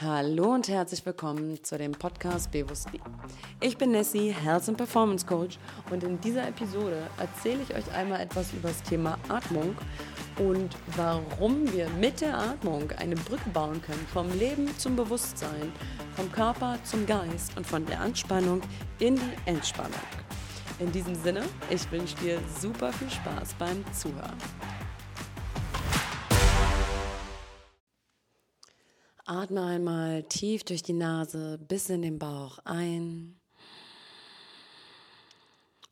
Hallo und herzlich willkommen zu dem Podcast Bewusstly. Ich bin Nessie, Health and Performance Coach und in dieser Episode erzähle ich euch einmal etwas über das Thema Atmung und warum wir mit der Atmung eine Brücke bauen können vom Leben zum Bewusstsein, vom Körper zum Geist und von der Anspannung in die Entspannung. In diesem Sinne, ich wünsche dir super viel Spaß beim Zuhören. Atme einmal tief durch die Nase bis in den Bauch ein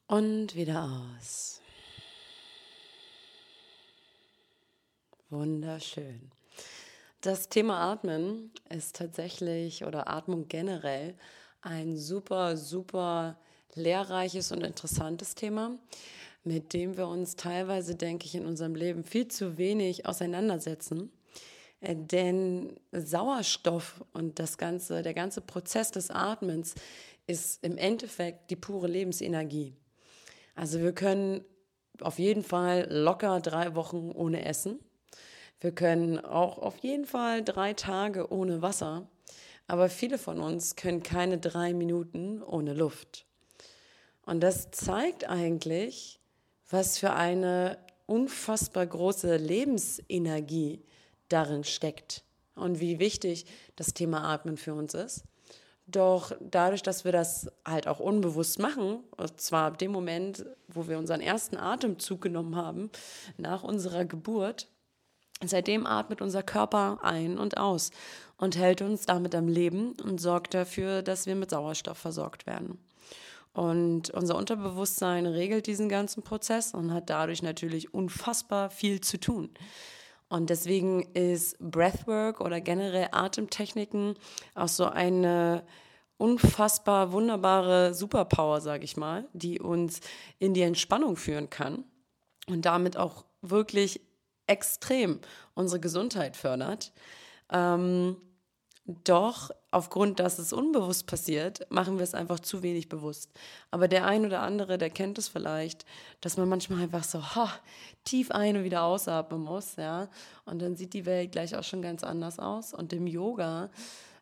und wieder aus. Wunderschön. Das Thema Atmen ist tatsächlich oder Atmung generell ein super, super lehrreiches und interessantes Thema, mit dem wir uns teilweise, denke ich, in unserem Leben viel zu wenig auseinandersetzen. Äh, denn Sauerstoff und das ganze, der ganze Prozess des Atmens ist im Endeffekt die pure Lebensenergie. Also wir können auf jeden Fall locker drei Wochen ohne Essen. Wir können auch auf jeden Fall drei Tage ohne Wasser. Aber viele von uns können keine drei Minuten ohne Luft. Und das zeigt eigentlich, was für eine unfassbar große Lebensenergie darin steckt und wie wichtig das Thema Atmen für uns ist. Doch dadurch, dass wir das halt auch unbewusst machen, und zwar ab dem Moment, wo wir unseren ersten Atemzug genommen haben, nach unserer Geburt, seitdem atmet unser Körper ein und aus und hält uns damit am Leben und sorgt dafür, dass wir mit Sauerstoff versorgt werden. Und unser Unterbewusstsein regelt diesen ganzen Prozess und hat dadurch natürlich unfassbar viel zu tun. Und deswegen ist Breathwork oder generell Atemtechniken auch so eine unfassbar wunderbare Superpower, sage ich mal, die uns in die Entspannung führen kann und damit auch wirklich extrem unsere Gesundheit fördert. Ähm, doch aufgrund, dass es unbewusst passiert, machen wir es einfach zu wenig bewusst. Aber der ein oder andere, der kennt es vielleicht, dass man manchmal einfach so ha, tief ein- und wieder ausatmen muss, ja. Und dann sieht die Welt gleich auch schon ganz anders aus. Und im Yoga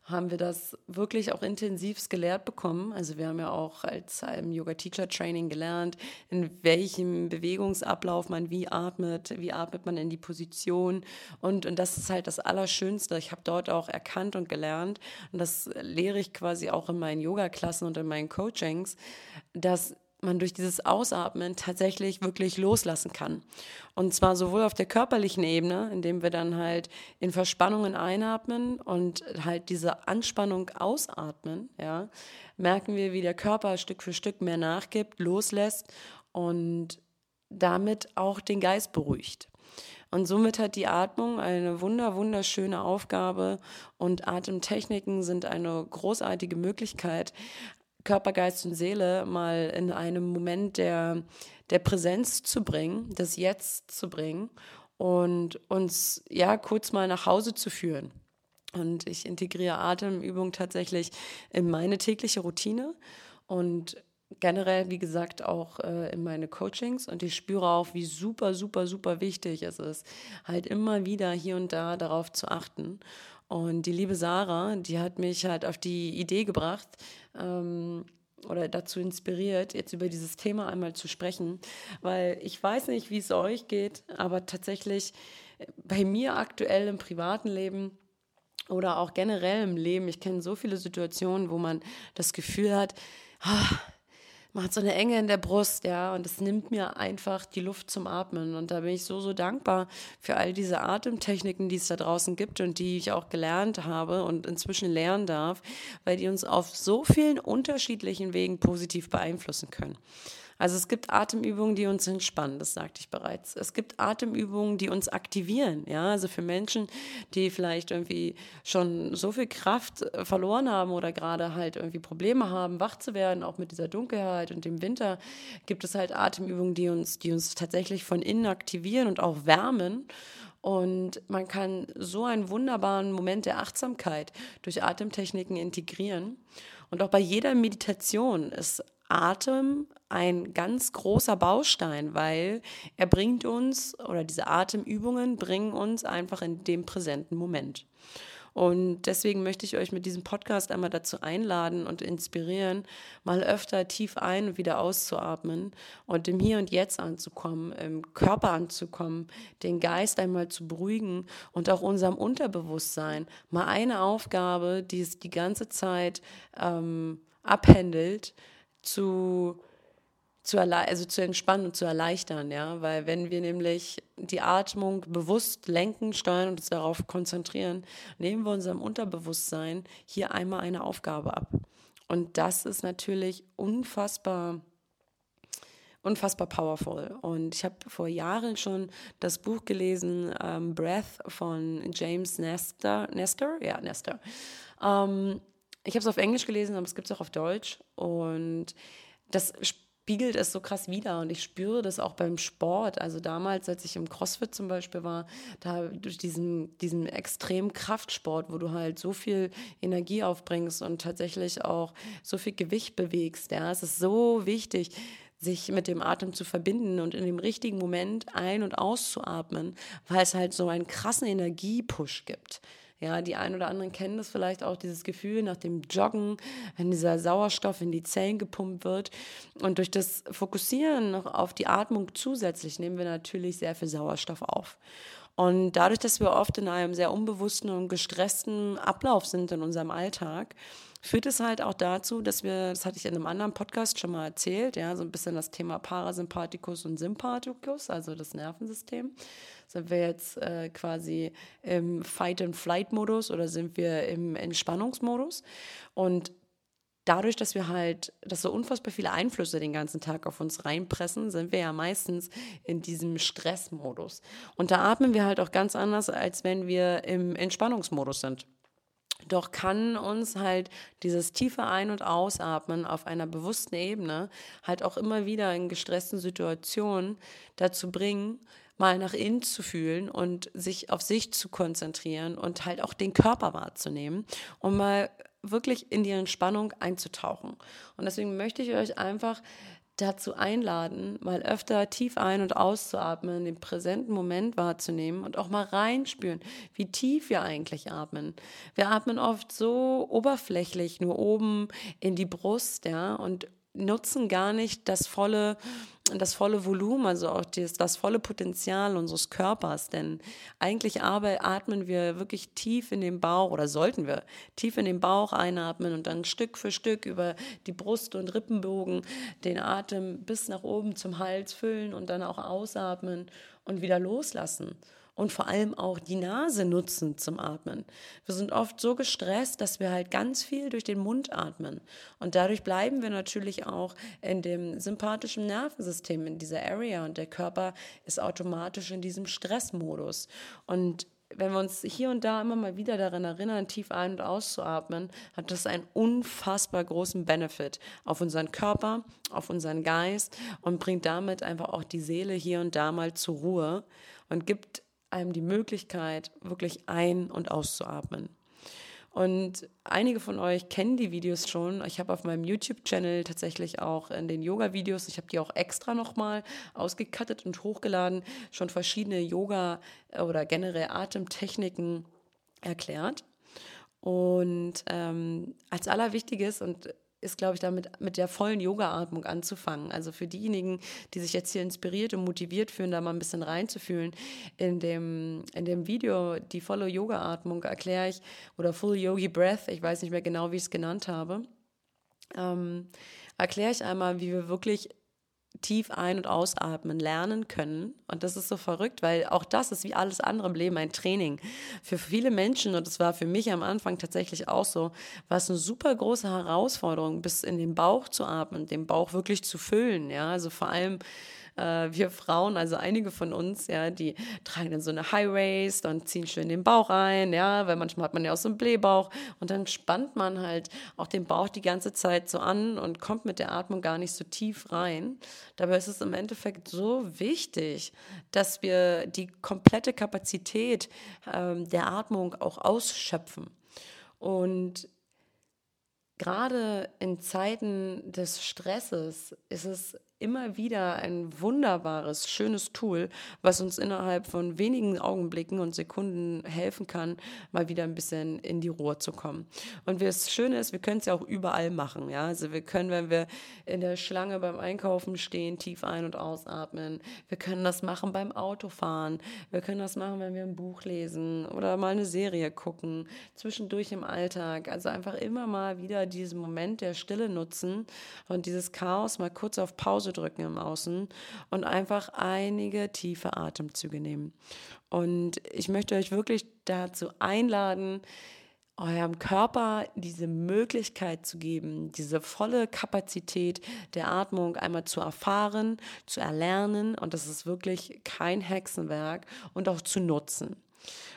haben wir das wirklich auch intensivst gelehrt bekommen. Also wir haben ja auch als im Yoga-Teacher-Training gelernt, in welchem Bewegungsablauf man wie atmet, wie atmet man in die Position. Und, und das ist halt das Allerschönste. Ich habe dort auch erkannt und gelernt, und das lehre ich quasi auch in meinen Yoga-Klassen und in meinen Coachings, dass man durch dieses Ausatmen tatsächlich wirklich loslassen kann. Und zwar sowohl auf der körperlichen Ebene, indem wir dann halt in Verspannungen einatmen und halt diese Anspannung ausatmen, ja, merken wir, wie der Körper Stück für Stück mehr nachgibt, loslässt und damit auch den Geist beruhigt. Und somit hat die Atmung eine wunder, wunderschöne Aufgabe und Atemtechniken sind eine großartige Möglichkeit, Körper, Geist und Seele mal in einem Moment der, der Präsenz zu bringen, das Jetzt zu bringen und uns ja kurz mal nach Hause zu führen. Und ich integriere Atemübungen tatsächlich in meine tägliche Routine und generell, wie gesagt, auch äh, in meine Coachings und ich spüre auch, wie super, super, super wichtig es ist, halt immer wieder hier und da darauf zu achten. Und die liebe Sarah, die hat mich halt auf die Idee gebracht ähm, oder dazu inspiriert, jetzt über dieses Thema einmal zu sprechen, weil ich weiß nicht, wie es euch geht, aber tatsächlich äh, bei mir aktuell im privaten Leben oder auch generell im Leben, ich kenne so viele Situationen, wo man das Gefühl hat, ah, man hat so eine Enge in der Brust, ja, und es nimmt mir einfach die Luft zum Atmen. Und da bin ich so, so dankbar für all diese Atemtechniken, die es da draußen gibt und die ich auch gelernt habe und inzwischen lernen darf, weil die uns auf so vielen unterschiedlichen Wegen positiv beeinflussen können. Also es gibt Atemübungen, die uns entspannen, das sagte ich bereits. Es gibt Atemübungen, die uns aktivieren, ja, also für Menschen, die vielleicht irgendwie schon so viel Kraft äh, verloren haben oder gerade halt irgendwie Probleme haben, wach zu werden, auch mit dieser Dunkelheit und dem Winter, gibt es halt Atemübungen, die uns, die uns tatsächlich von innen aktivieren und auch wärmen. Und man kann so einen wunderbaren Moment der Achtsamkeit durch Atemtechniken integrieren. Und auch bei jeder Meditation ist Atem ein ganz großer Baustein, weil er bringt uns oder diese Atemübungen bringen uns einfach in dem präsenten Moment. Und deswegen möchte ich euch mit diesem Podcast einmal dazu einladen und inspirieren, mal öfter tief ein und wieder auszuatmen und im Hier und Jetzt anzukommen, im Körper anzukommen, den Geist einmal zu beruhigen und auch unserem Unterbewusstsein mal eine Aufgabe, die es die ganze Zeit ähm, abhändelt, zu zu, also zu entspannen und zu erleichtern, ja, weil wenn wir nämlich die Atmung bewusst lenken, steuern und uns darauf konzentrieren, nehmen wir unserem Unterbewusstsein hier einmal eine Aufgabe ab. Und das ist natürlich unfassbar unfassbar powerful. Und ich habe vor Jahren schon das Buch gelesen, ähm, Breath von James Nestor. Nestor? Ja, Nestor. Ähm, ich habe es auf Englisch gelesen, aber es gibt es auch auf Deutsch. Und das spiegelt es so krass wider und ich spüre das auch beim Sport. Also damals, als ich im CrossFit zum Beispiel war, da durch diesen, diesen extremen Kraftsport, wo du halt so viel Energie aufbringst und tatsächlich auch so viel Gewicht bewegst, ja, es ist so wichtig, sich mit dem Atem zu verbinden und in dem richtigen Moment ein- und auszuatmen, weil es halt so einen krassen Energiepush gibt. Ja, die einen oder anderen kennen das vielleicht auch, dieses Gefühl nach dem Joggen, wenn dieser Sauerstoff in die Zellen gepumpt wird. Und durch das Fokussieren noch auf die Atmung zusätzlich nehmen wir natürlich sehr viel Sauerstoff auf. Und dadurch, dass wir oft in einem sehr unbewussten und gestressten Ablauf sind in unserem Alltag, führt es halt auch dazu, dass wir, das hatte ich in einem anderen Podcast schon mal erzählt, ja, so ein bisschen das Thema Parasympathikus und Sympathikus, also das Nervensystem. Sind wir jetzt äh, quasi im Fight-and-Flight-Modus oder sind wir im Entspannungsmodus? Und dadurch, dass wir halt, dass so unfassbar viele Einflüsse den ganzen Tag auf uns reinpressen, sind wir ja meistens in diesem Stressmodus. Und da atmen wir halt auch ganz anders, als wenn wir im Entspannungsmodus sind. Doch kann uns halt dieses tiefe Ein- und Ausatmen auf einer bewussten Ebene halt auch immer wieder in gestressten Situationen dazu bringen, mal nach innen zu fühlen und sich auf sich zu konzentrieren und halt auch den Körper wahrzunehmen und mal wirklich in die Entspannung einzutauchen. Und deswegen möchte ich euch einfach dazu einladen, mal öfter tief ein- und auszuatmen, den präsenten Moment wahrzunehmen und auch mal reinspüren, wie tief wir eigentlich atmen. Wir atmen oft so oberflächlich, nur oben in die Brust, ja, und nutzen gar nicht das volle, das volle Volumen, also auch das, das volle Potenzial unseres Körpers. Denn eigentlich atmen wir wirklich tief in den Bauch oder sollten wir tief in den Bauch einatmen und dann Stück für Stück über die Brust und Rippenbogen den Atem bis nach oben zum Hals füllen und dann auch ausatmen und wieder loslassen und vor allem auch die Nase nutzen zum Atmen. Wir sind oft so gestresst, dass wir halt ganz viel durch den Mund atmen. Und dadurch bleiben wir natürlich auch in dem sympathischen Nervensystem, in dieser Area. Und der Körper ist automatisch in diesem Stressmodus. Und wenn wir uns hier und da immer mal wieder daran erinnern, tief ein- und auszuatmen, hat das einen unfassbar großen Benefit auf unseren Körper, auf unseren Geist und bringt damit einfach auch die Seele hier und da mal zur Ruhe und gibt einem die Möglichkeit, wirklich ein- und auszuatmen. Und einige von euch kennen die Videos schon. Ich habe auf meinem YouTube-Channel tatsächlich auch in den Yoga-Videos, ich habe die auch extra nochmal ausgekattet und hochgeladen, schon verschiedene Yoga- oder generell Atemtechniken erklärt. Und ähm, als allerwichtiges und ist, glaube ich, damit mit der vollen Yoga-Atmung anzufangen. Also für diejenigen, die sich jetzt hier inspiriert und motiviert fühlen, da mal ein bisschen reinzufühlen, in dem, in dem Video die volle Yoga-Atmung erkläre ich, oder Full Yogi Breath, ich weiß nicht mehr genau, wie ich es genannt habe, ähm, erkläre ich einmal, wie wir wirklich tief ein- und ausatmen lernen können. Und das ist so verrückt, weil auch das ist wie alles andere im Leben ein Training. Für viele Menschen, und das war für mich am Anfang tatsächlich auch so, war es eine super große Herausforderung, bis in den Bauch zu atmen, den Bauch wirklich zu füllen. Ja, also vor allem äh, wir Frauen, also einige von uns, ja, die tragen dann so eine High Waist und ziehen schön den Bauch ein, ja, weil manchmal hat man ja auch so einen Blähbauch und dann spannt man halt auch den Bauch die ganze Zeit so an und kommt mit der Atmung gar nicht so tief rein. Dabei ist es im Endeffekt so wichtig, dass wir die komplette Kapazität ähm, der Atmung auch ausschöpfen. Und gerade in Zeiten des Stresses ist es immer wieder ein wunderbares, schönes Tool, was uns innerhalb von wenigen Augenblicken und Sekunden helfen kann, mal wieder ein bisschen in die Ruhe zu kommen. Und das Schöne ist, wir können es ja auch überall machen. Ja? Also wir können, wenn wir in der Schlange beim Einkaufen stehen, tief ein- und ausatmen. Wir können das machen beim Autofahren. Wir können das machen, wenn wir ein Buch lesen oder mal eine Serie gucken, zwischendurch im Alltag. Also einfach immer mal wieder diesen Moment der Stille nutzen und dieses Chaos mal kurz auf Pause Pause drücken im Außen und einfach einige tiefe Atemzüge nehmen. Und ich möchte euch wirklich dazu einladen, eurem Körper diese Möglichkeit zu geben, diese volle Kapazität der Atmung einmal zu erfahren, zu erlernen. Und das ist wirklich kein Hexenwerk und auch zu nutzen.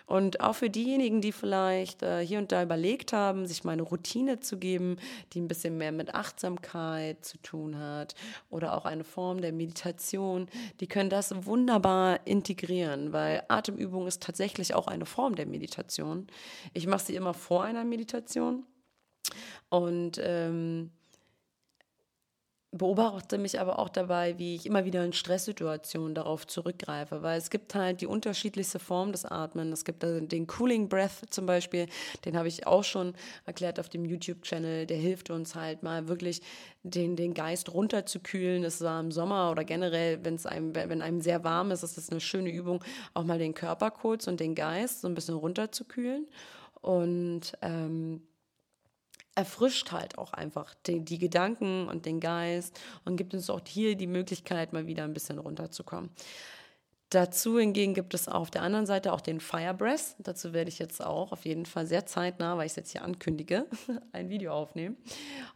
Und auch für diejenigen, die vielleicht äh, hier und da überlegt haben, sich mal eine Routine zu geben, die ein bisschen mehr mit Achtsamkeit zu tun hat oder auch eine Form der Meditation, die können das wunderbar integrieren, weil Atemübung ist tatsächlich auch eine Form der Meditation. Ich mache sie immer vor einer Meditation und ähm, beobachte mich aber auch dabei, wie ich immer wieder in Stresssituationen darauf zurückgreife, weil es gibt halt die unterschiedlichste Form des Atmen. Es gibt den Cooling Breath zum Beispiel, den habe ich auch schon erklärt auf dem YouTube-Channel. Der hilft uns halt mal wirklich den, den Geist runterzukühlen. Das war im Sommer oder generell, wenn einem, wenn einem sehr warm ist, ist das eine schöne Übung, auch mal den Körper kurz und den Geist so ein bisschen runterzukühlen. Und ähm, erfrischt halt auch einfach die, die, Gedanken und den Geist und gibt uns auch hier die Möglichkeit, mal wieder ein bisschen runterzukommen. Dazu hingegen gibt es auf der anderen Seite auch den Fire Breath. Dazu werde ich jetzt auch auf jeden Fall sehr zeitnah, weil ich es jetzt hier ankündige, ein Video aufnehmen.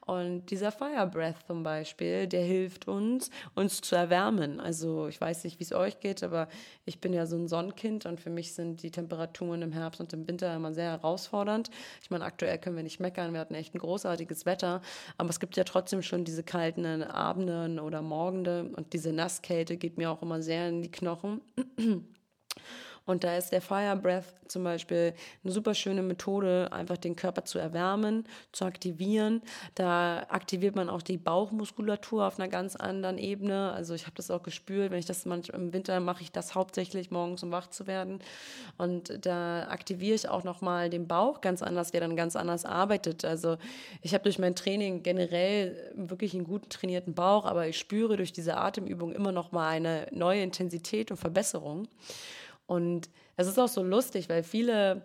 Und dieser Fire Breath zum Beispiel, der hilft uns, uns zu erwärmen. Also ich weiß nicht, wie es euch geht, aber ich bin ja so ein Sonnenkind und für mich sind die Temperaturen im Herbst und im Winter immer sehr herausfordernd. Ich meine, aktuell können wir nicht meckern, wir hatten echt ein großartiges Wetter, aber es gibt ja trotzdem schon diese kalten Abende oder Morgende und diese Nasskälte geht mir auch immer sehr in die Knochen. 嗯嗯。Und da ist der Fire Breath zum Beispiel eine super schöne Methode, einfach den Körper zu erwärmen, zu aktivieren. Da aktiviert man auch die Bauchmuskulatur auf einer ganz anderen Ebene. Also ich habe das auch gespürt, wenn ich das manchmal im Winter mache ich das hauptsächlich morgens, um wach zu werden. Und da aktiviere ich auch nochmal den Bauch ganz anders, der dann ganz anders arbeitet. Also ich habe durch mein Training generell wirklich einen guten trainierten Bauch, aber ich spüre durch diese Atemübung immer noch mal eine neue Intensität und Verbesserung. Und es ist auch so lustig, weil viele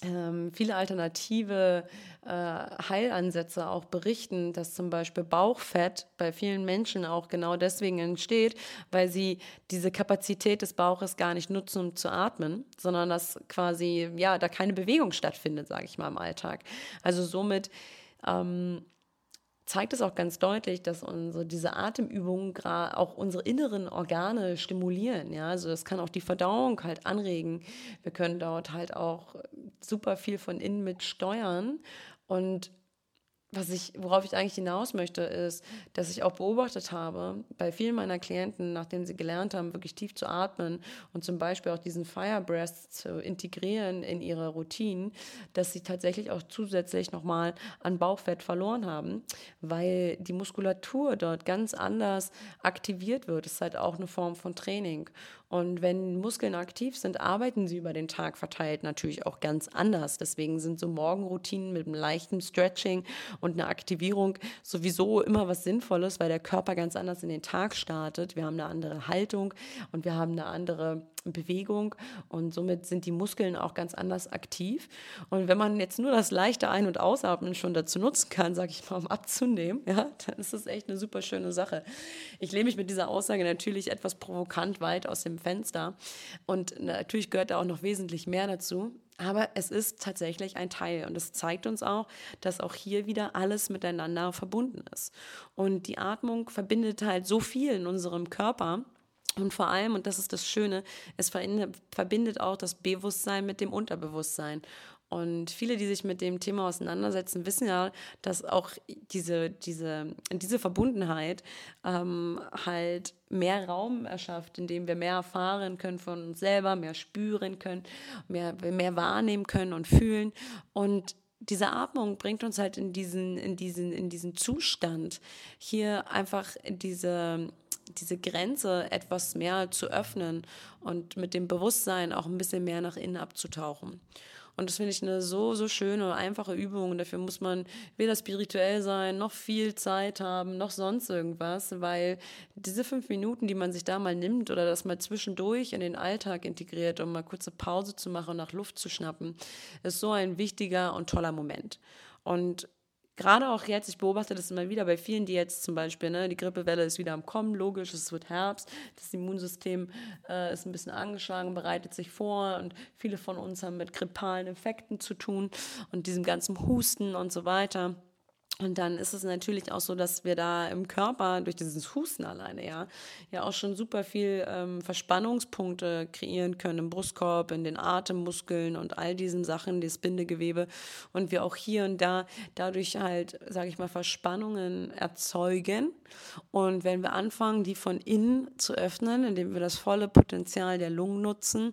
ähm, viele alternative äh, Heilansätze auch berichten, dass zum Beispiel Bauchfett bei vielen Menschen auch genau deswegen entsteht, weil sie diese Kapazität des Bauches gar nicht nutzen, um zu atmen, sondern dass quasi ja da keine Bewegung stattfindet, sage ich mal im Alltag. Also somit ähm, zeigt es auch ganz deutlich, dass unsere, diese Atemübungen auch unsere inneren Organe stimulieren. Ja? Also das kann auch die Verdauung halt anregen. Wir können dort halt auch super viel von innen mit steuern. Und was ich, worauf ich eigentlich hinaus möchte, ist, dass ich auch beobachtet habe, bei vielen meiner Klienten, nachdem sie gelernt haben, wirklich tief zu atmen und zum Beispiel auch diesen Fire Breath zu integrieren in ihre Routinen, dass sie tatsächlich auch zusätzlich nochmal an Bauchfett verloren haben, weil die Muskulatur dort ganz anders aktiviert wird. Das ist halt auch eine Form von Training. Und wenn Muskeln aktiv sind, arbeiten sie über den Tag verteilt natürlich auch ganz anders. Deswegen sind so Morgenroutinen mit einem leichten Stretching und einer Aktivierung sowieso immer was Sinnvolles, weil der Körper ganz anders in den Tag startet. Wir haben eine andere Haltung und wir haben eine andere Bewegung und somit sind die Muskeln auch ganz anders aktiv. Und wenn man jetzt nur das leichte Ein- und Ausatmen schon dazu nutzen kann, sage ich mal, um abzunehmen, ja, dann ist das echt eine super schöne Sache. Ich lehne mich mit dieser Aussage natürlich etwas provokant weit aus dem Fenster und natürlich gehört da auch noch wesentlich mehr dazu. Aber es ist tatsächlich ein Teil und es zeigt uns auch, dass auch hier wieder alles miteinander verbunden ist. Und die Atmung verbindet halt so viel in unserem Körper und vor allem, und das ist das Schöne, es verbindet auch das Bewusstsein mit dem Unterbewusstsein. Und viele, die sich mit dem Thema auseinandersetzen, wissen ja, dass auch diese, diese, diese Verbundenheit ähm, halt mehr Raum erschafft, indem wir mehr erfahren können von uns selber, mehr spüren können, mehr, mehr wahrnehmen können und fühlen. Und diese Atmung bringt uns halt in diesen, in diesen, in diesen Zustand, hier einfach diese, diese Grenze etwas mehr zu öffnen und mit dem Bewusstsein auch ein bisschen mehr nach innen abzutauchen. Und das finde ich eine so, so schöne und einfache Übung. Und dafür muss man weder spirituell sein, noch viel Zeit haben, noch sonst irgendwas, weil diese fünf Minuten, die man sich da mal nimmt oder das mal zwischendurch in den Alltag integriert, um mal kurze Pause zu machen und nach Luft zu schnappen, ist so ein wichtiger und toller Moment. Und gerade auch jetzt, ich beobachte das immer wieder bei vielen, die jetzt zum Beispiel, ne, die Grippewelle ist wieder am Kommen, logisch, es wird Herbst, das Immunsystem äh, ist ein bisschen angeschlagen, bereitet sich vor und viele von uns haben mit grippalen Infekten zu tun und diesem ganzen Husten und so weiter. Und dann ist es natürlich auch so, dass wir da im Körper durch dieses Husten alleine ja, ja auch schon super viel ähm, Verspannungspunkte kreieren können im Brustkorb, in den Atemmuskeln und all diesen Sachen, das Bindegewebe. Und wir auch hier und da dadurch halt, sage ich mal, Verspannungen erzeugen. Und wenn wir anfangen, die von innen zu öffnen, indem wir das volle Potenzial der Lungen nutzen,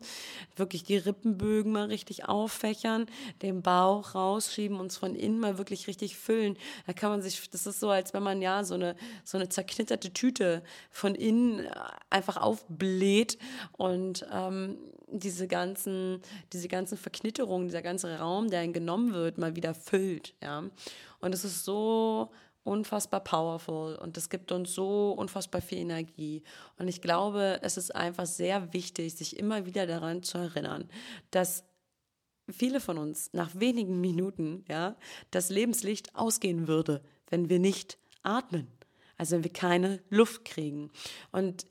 wirklich die Rippenbögen mal richtig auffächern, den Bauch rausschieben, uns von innen mal wirklich richtig füllen, da kann man sich, das ist so, als wenn man ja so eine, so eine zerknitterte Tüte von innen äh, einfach aufbläht und ähm, diese ganzen, diese ganzen Verknitterungen, dieser ganze Raum, der genommen wird, mal wieder füllt, ja. Und es ist so unfassbar powerful und es gibt uns so unfassbar viel Energie. Und ich glaube, es ist einfach sehr wichtig, sich immer wieder daran zu erinnern, dass viele von uns nach wenigen Minuten, ja, das Lebenslicht ausgehen würde, wenn wir nicht atmen. Also wenn wir keine Luft kriegen. Und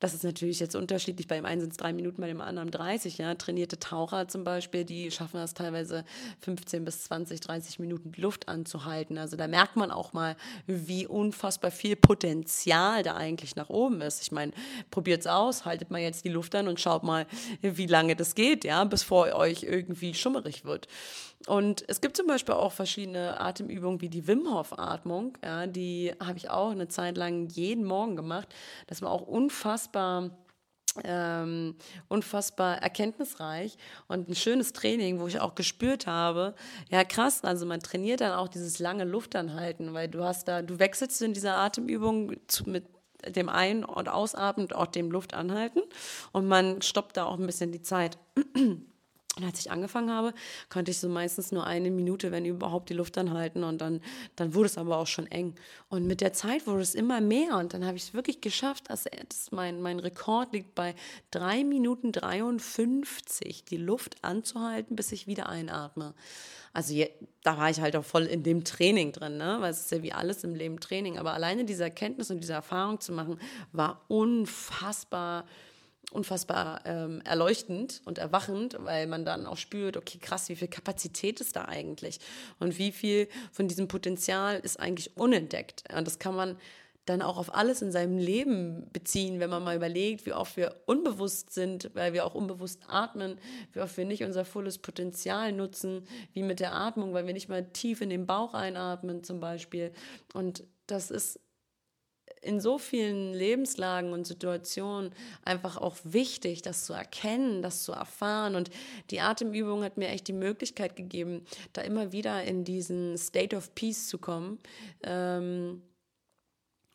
das ist natürlich jetzt unterschiedlich. Bei dem einen sind es drei Minuten, bei dem anderen 30. Ja. Trainierte Taucher zum Beispiel, die schaffen das teilweise 15 bis 20, 30 Minuten Luft anzuhalten. Also da merkt man auch mal, wie unfassbar viel Potenzial da eigentlich nach oben ist. Ich meine, probiert es aus, haltet mal jetzt die Luft an und schaut mal, wie lange das geht, ja, bevor euch irgendwie schummerig wird. Und es gibt zum Beispiel auch verschiedene Atemübungen wie die Wim Hof Atmung. Ja, die habe ich auch eine Zeit lang jeden Morgen gemacht. Das war auch unfassbar ähm, unfassbar erkenntnisreich und ein schönes Training, wo ich auch gespürt habe, ja krass, also man trainiert dann auch dieses lange Luftanhalten, weil du hast da, du wechselst in dieser Atemübung zu, mit dem Ein- und Ausatmen und auch dem Luftanhalten und man stoppt da auch ein bisschen die Zeit. Und als ich angefangen habe, konnte ich so meistens nur eine Minute, wenn überhaupt, die Luft anhalten. Und dann, dann wurde es aber auch schon eng. Und mit der Zeit wurde es immer mehr. Und dann habe ich es wirklich geschafft. das mein, mein Rekord liegt bei drei Minuten 53, die Luft anzuhalten, bis ich wieder einatme. Also je, da war ich halt auch voll in dem Training drin, ne? weil es ist ja wie alles im Leben Training. Aber alleine diese Erkenntnis und diese Erfahrung zu machen, war unfassbar unfassbar ähm, erleuchtend und erwachend, weil man dann auch spürt, okay, krass, wie viel Kapazität ist da eigentlich und wie viel von diesem Potenzial ist eigentlich unentdeckt. Und das kann man dann auch auf alles in seinem Leben beziehen, wenn man mal überlegt, wie oft wir unbewusst sind, weil wir auch unbewusst atmen, wie oft wir nicht unser volles Potenzial nutzen, wie mit der Atmung, weil wir nicht mal tief in den Bauch einatmen zum Beispiel. Und das ist in so vielen Lebenslagen und Situationen einfach auch wichtig, das zu erkennen, das zu erfahren. Und die Atemübung hat mir echt die Möglichkeit gegeben, da immer wieder in diesen State of Peace zu kommen, ähm,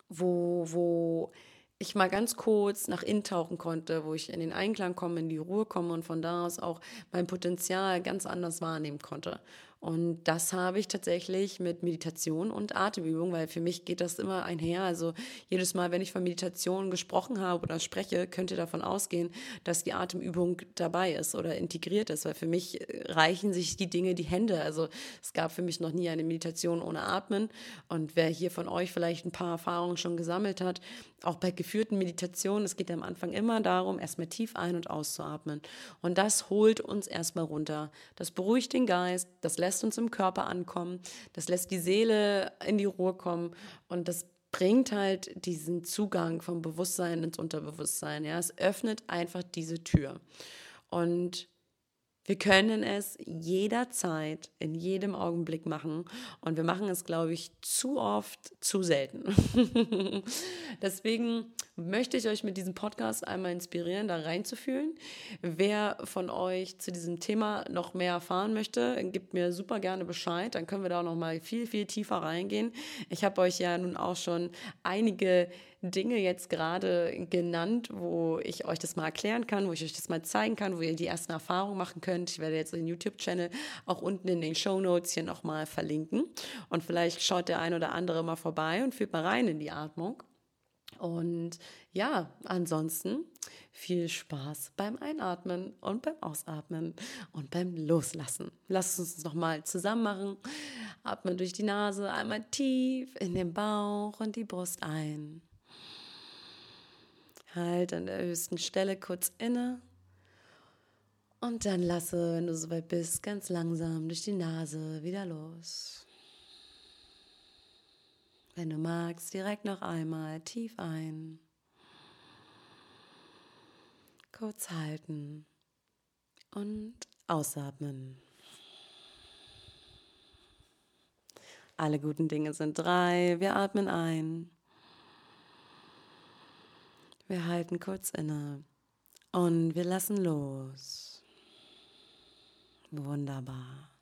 wo, wo ich mal ganz kurz nach innen tauchen konnte, wo ich in den Einklang komme, in die Ruhe komme und von da aus auch mein Potenzial ganz anders wahrnehmen konnte. Und das habe ich tatsächlich mit Meditation und Atemübung, weil für mich geht das immer einher. Also jedes Mal, wenn ich von Meditation gesprochen habe oder spreche, könnt ihr davon ausgehen, dass die Atemübung dabei ist oder integriert ist, weil für mich reichen sich die Dinge die Hände. Also es gab für mich noch nie eine Meditation ohne Atmen. Und wer hier von euch vielleicht ein paar Erfahrungen schon gesammelt hat, auch bei geführten Meditationen, es geht am Anfang immer darum, erstmal tief ein- und auszuatmen. Und das holt uns erstmal runter. Das beruhigt den Geist, das lässt uns im Körper ankommen, das lässt die Seele in die Ruhe kommen und das bringt halt diesen Zugang vom Bewusstsein ins Unterbewusstsein. Ja, es öffnet einfach diese Tür. Und Wir können es jederzeit, in jedem Augenblick machen. Und wir machen es, glaube ich, zu oft, zu selten. Deswegen möchte ich euch mit diesem Podcast einmal inspirieren, da reinzufühlen. Wer von euch zu diesem Thema noch mehr erfahren möchte, gibt mir super gerne Bescheid. Dann können wir da auch noch mal viel, viel tiefer reingehen. Ich habe euch ja nun auch schon einige Dinge jetzt gerade genannt, wo ich euch das mal erklären kann, wo ich euch das mal zeigen kann, wo ihr die ersten Erfahrungen machen könnt. Ich werde jetzt den YouTube-Channel auch unten in den Show Notes hier nochmal verlinken. Und vielleicht schaut der ein oder andere mal vorbei und fühlt mal rein in die Atmung. Und ja, ansonsten viel Spaß beim Einatmen und beim Ausatmen und beim Loslassen. Lasst uns es nochmal zusammen machen. Atmen durch die Nase einmal tief in den Bauch und die Brust ein. Halt an der höchsten Stelle kurz inne. Und dann lasse, wenn du soweit bist, ganz langsam durch die Nase wieder los. Wenn du magst, direkt noch einmal tief ein. Kurz halten und ausatmen. Alle guten Dinge sind drei. Wir atmen ein. Wir halten kurz inne und wir lassen los. Wunderbar.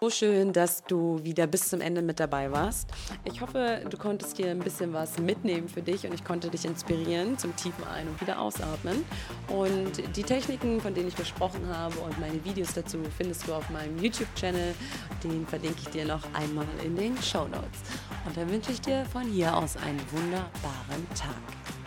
So schön, dass du wieder bis zum Ende mit dabei warst. Ich hoffe, du konntest dir ein bisschen was mitnehmen für dich und ich konnte dich inspirieren zum tiefen Ein- und wieder Ausatmen. Und die Techniken, von denen ich gesprochen habe und meine Videos dazu findest du auf meinem YouTube-Channel. Den verlinke ich dir noch einmal in den Show Notes. Und dann wünsche ich dir von hier aus einen wunderbaren Tag.